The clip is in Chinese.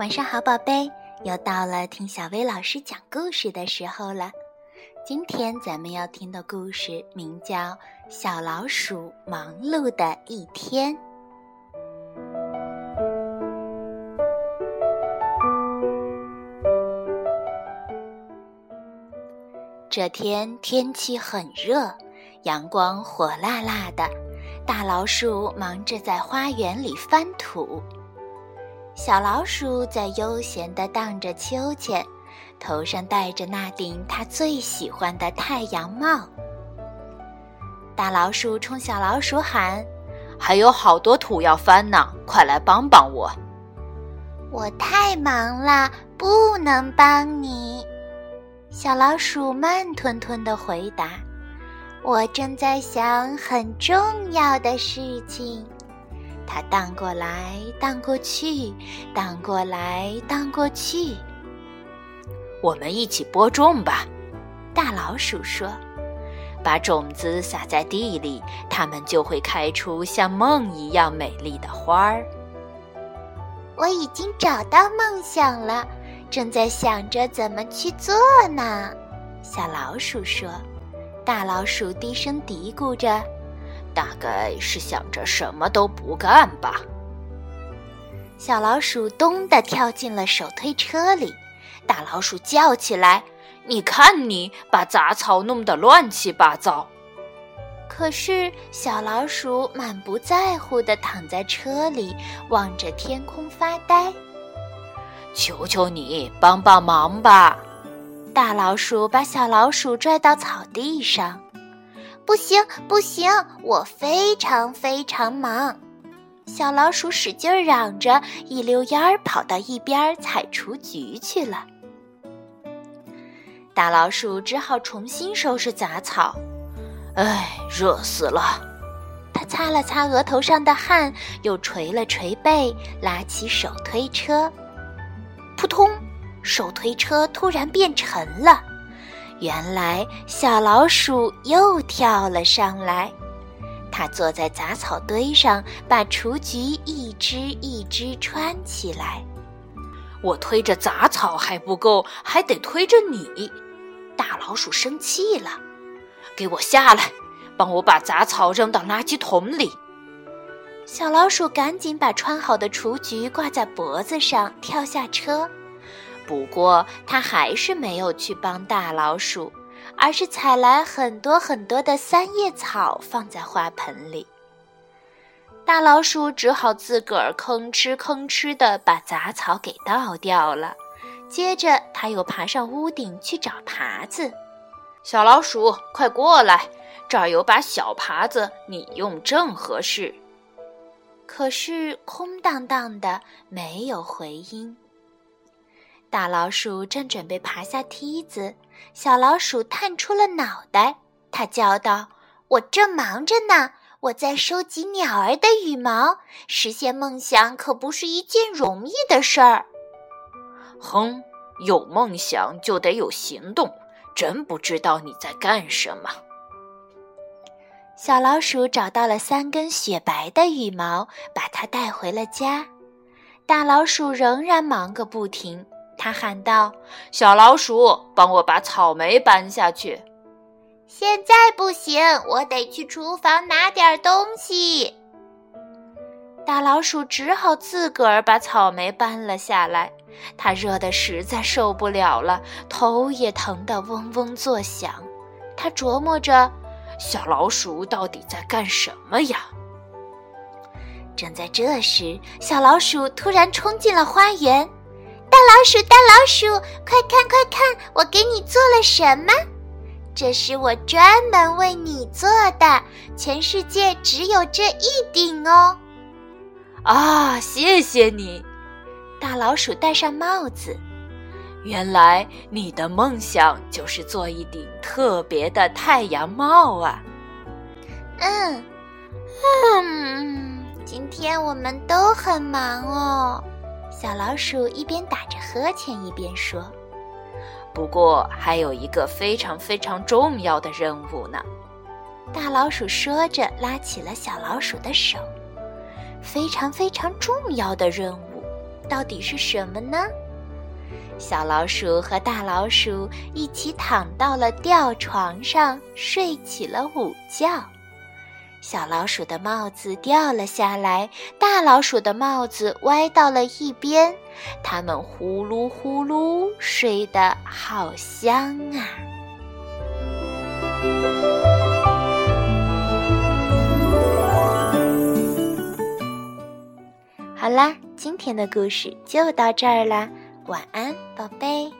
晚上好，宝贝，又到了听小薇老师讲故事的时候了。今天咱们要听的故事名叫《小老鼠忙碌的一天》。这天天气很热，阳光火辣辣的，大老鼠忙着在花园里翻土。小老鼠在悠闲地荡着秋千，头上戴着那顶它最喜欢的太阳帽。大老鼠冲小老鼠喊：“还有好多土要翻呢，快来帮帮我！”我太忙了，不能帮你。小老鼠慢吞吞地回答：“我正在想很重要的事情。”它荡过来，荡过去，荡过来，荡过去。我们一起播种吧，大老鼠说：“把种子撒在地里，它们就会开出像梦一样美丽的花儿。”我已经找到梦想了，正在想着怎么去做呢。小老鼠说：“大老鼠低声嘀咕着。”大概是想着什么都不干吧。小老鼠咚地跳进了手推车里，大老鼠叫起来：“你看，你把杂草弄得乱七八糟！”可是小老鼠满不在乎地躺在车里，望着天空发呆。求求你帮帮忙吧！大老鼠把小老鼠拽到草地上。不行，不行！我非常非常忙。小老鼠使劲嚷着，一溜烟儿跑到一边采雏菊去了。大老鼠只好重新收拾杂草。唉，热死了！它擦了擦额头上的汗，又捶了捶背，拉起手推车。扑通！手推车突然变沉了。原来小老鼠又跳了上来，它坐在杂草堆上，把雏菊一只一只穿起来。我推着杂草还不够，还得推着你。大老鼠生气了，给我下来，帮我把杂草扔到垃圾桶里。小老鼠赶紧把穿好的雏菊挂在脖子上，跳下车。不过，他还是没有去帮大老鼠，而是采来很多很多的三叶草放在花盆里。大老鼠只好自个儿吭哧吭哧地把杂草给倒掉了。接着，他又爬上屋顶去找耙子。小老鼠，快过来，这儿有把小耙子，你用正合适。可是，空荡荡的，没有回音。大老鼠正准备爬下梯子，小老鼠探出了脑袋，它叫道：“我正忙着呢，我在收集鸟儿的羽毛。实现梦想可不是一件容易的事儿。”哼，有梦想就得有行动，真不知道你在干什么。小老鼠找到了三根雪白的羽毛，把它带回了家。大老鼠仍然忙个不停。他喊道：“小老鼠，帮我把草莓搬下去。”现在不行，我得去厨房拿点东西。大老鼠只好自个儿把草莓搬了下来。它热得实在受不了了，头也疼得嗡嗡作响。它琢磨着：小老鼠到底在干什么呀？正在这时，小老鼠突然冲进了花园。大老鼠，大老鼠，快看快看，我给你做了什么？这是我专门为你做的，全世界只有这一顶哦。啊，谢谢你！大老鼠戴上帽子。原来你的梦想就是做一顶特别的太阳帽啊。嗯嗯，今天我们都很忙哦。小老鼠一边打着呵欠，一边说：“不过还有一个非常非常重要的任务呢。”大老鼠说着，拉起了小老鼠的手。“非常非常重要的任务。”到底是什么呢？小老鼠和大老鼠一起躺到了吊床上，睡起了午觉。小老鼠的帽子掉了下来，大老鼠的帽子歪到了一边。它们呼噜呼噜睡得好香啊！好啦，今天的故事就到这儿啦。晚安，宝贝。